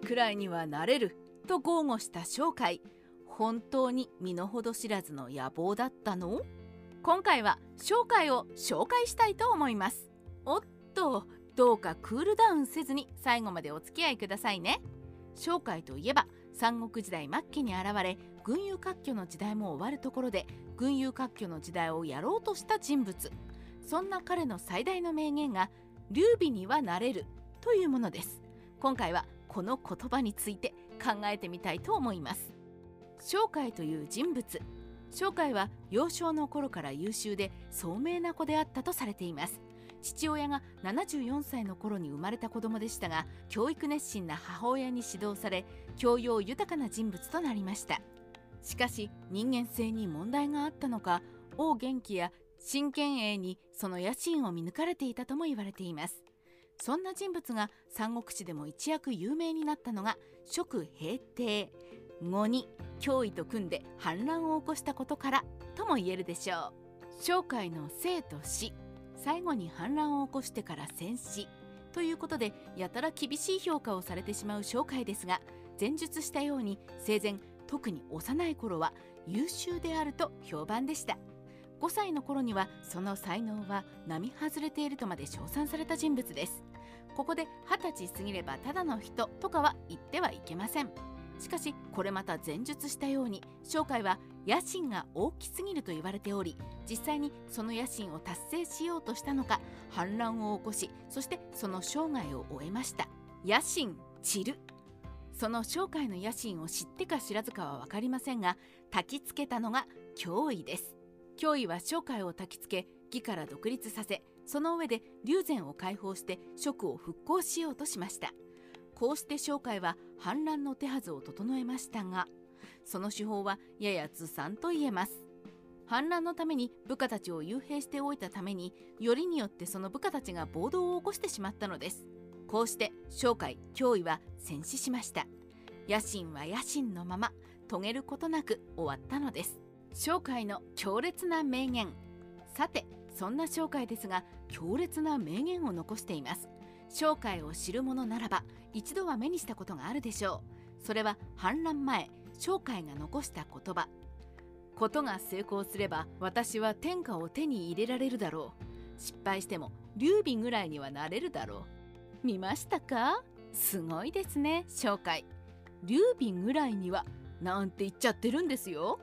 くらいにはなれると豪語した商海本当に身の程知らずの野望だったの？今回は紹介を紹介したいと思います。おっとどうかクールダウンせずに最後までお付き合いくださいね。紹介といえば三国時代末期に現れ群雄割拠の時代も終わるところで群雄割拠の時代をやろうとした人物。そんな彼の最大の名言が「劉備にはなれる」というものです。今回はこの言葉について考えてみたいと思います。商海という人物。商海は幼少の頃から優秀で聡明な子であったとされています。父親が74歳の頃に生まれた子供でしたが教育熱心な母親に指導され教養豊かな人物となりました。しかし人間性に問題があったのか王元気や真剣栄にその野心を見抜かれていたとも言われています。そんな人物が三国志でも一躍有名になったのが蜀平定後に脅威と組んで反乱を起こしたことからとも言えるでしょう。商海の生と死最後に反乱を起こしてから戦死ということでやたら厳しい評価をされてしまう商海ですが前述したように生前特に幼い頃は優秀であると評判でした。5歳の頃にはその才能は並外れているとまで称賛された人物です。ここで20歳過ぎればただの人とかは言ってはいけません。しかしこれまた前述したように商海は野心が大きすぎると言われており実際にその野心を達成しようとしたのか反乱を起こしそしてその生涯を終えました。野心散る。その商海の野心を知ってか知らずかは分かりませんが焚きつけたのが脅威です。脅威は商海を焚きつけ義から独立させその上で龍禅を解放して職を復興しようとしました。こうして商海は反乱の手はずを整えましたがその手法はややずさんと言えます。反乱のために部下たちを幽閉しておいたためによりによってその部下たちが暴動を起こしてしまったのです。こうして商海脅威は戦死しました。野心は野心のまま遂げることなく終わったのです。商海の強烈な名言。さてそんな商海ですが強烈な名言を残しています。商海を知る者ならば一度は目にしたことがあるでしょう。それは反乱前商海が残した言葉。ことが成功すれば私は天下を手に入れられるだろう。失敗しても劉備ぐらいにはなれるだろう。見ましたか？すごいですね商海劉備ぐらいにはなんて言っちゃってるんですよ。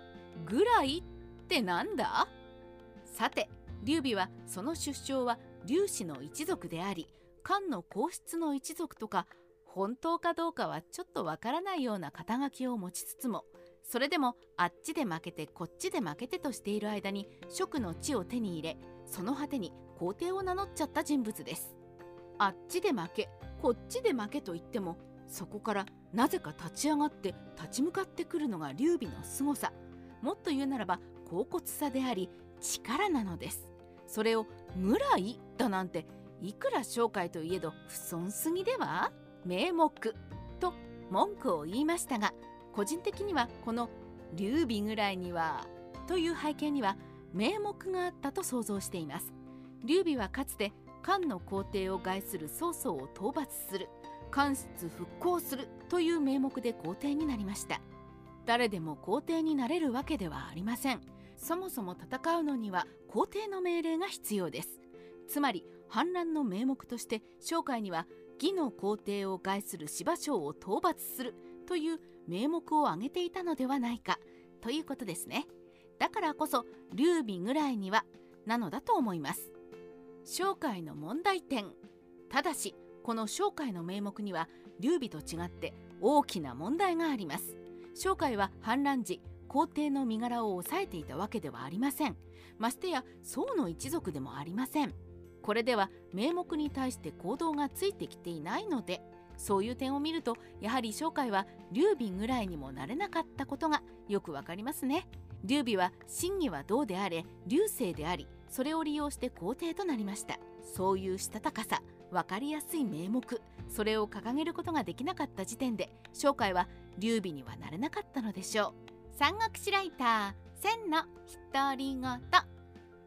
ぐらいってなんだ？さて劉備はその出生は劉氏の一族であり漢の皇室の一族とか本当かどうかはちょっとわからないような肩書きを持ちつつもそれでもあっちで負けてこっちで負けてとしている間に職の地を手に入れその果てに皇帝を名乗っちゃった人物です。あっちで負けこっちで負けと言ってもそこからなぜか立ち上がって立ち向かってくるのが劉備の凄さ。もっと言うならば恍惚さであり力なのです。それを「ぐらい」だなんていくら商会といえど不損すぎでは？名目と文句を言いましたが個人的にはこの劉備ぐらいにはという背景には名目があったと想像しています。劉備はかつて漢の皇帝を害する曹操を討伐する漢室復興するという名目で皇帝になりました。誰でも皇帝になれるわけではありません。そもそも戦うのには皇帝の命令が必要です。つまり反乱の名目として商会には義の皇帝を害する芝生を討伐するという名目を挙げていたのではないかということですね。だからこそ劉備ぐらいにはなのだと思います。商会の問題点。ただしこの商会の名目には劉備と違って大きな問題があります。商会は反乱時皇帝の身柄を抑えていたわけではありません。ましてや宋の一族でもありません。これでは名目に対して行動がついてきていないのでそういう点を見るとやはり商会は劉備ぐらいにもなれなかったことがよくわかりますね。劉備は真偽はどうであれ劉星でありそれを利用して皇帝となりました。そういうしたたかさ分かりやすい名目それを掲げることができなかった時点で商会は劉備にはなれなかったのでしょう。三国志ライター千の独り言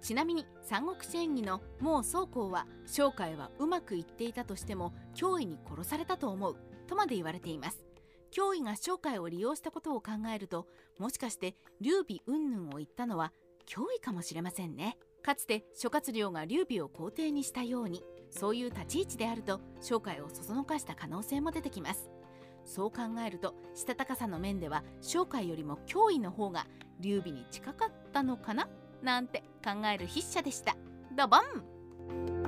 ちなみに三国志演義のもう宗公は商会はうまくいっていたとしても脅威に殺されたと思うとまで言われています。脅威が商会を利用したことを考えるともしかして劉備云々を言ったのは脅威かもしれませんね。かつて諸葛亮が劉備を皇帝にしたようにそういう立ち位置であると商会をそそのかした可能性も出てきます。そう考えるとしたたかさの面では商会よりも脅威の方が劉備に近かったのかな？なんて考える筆者でした。ドボン。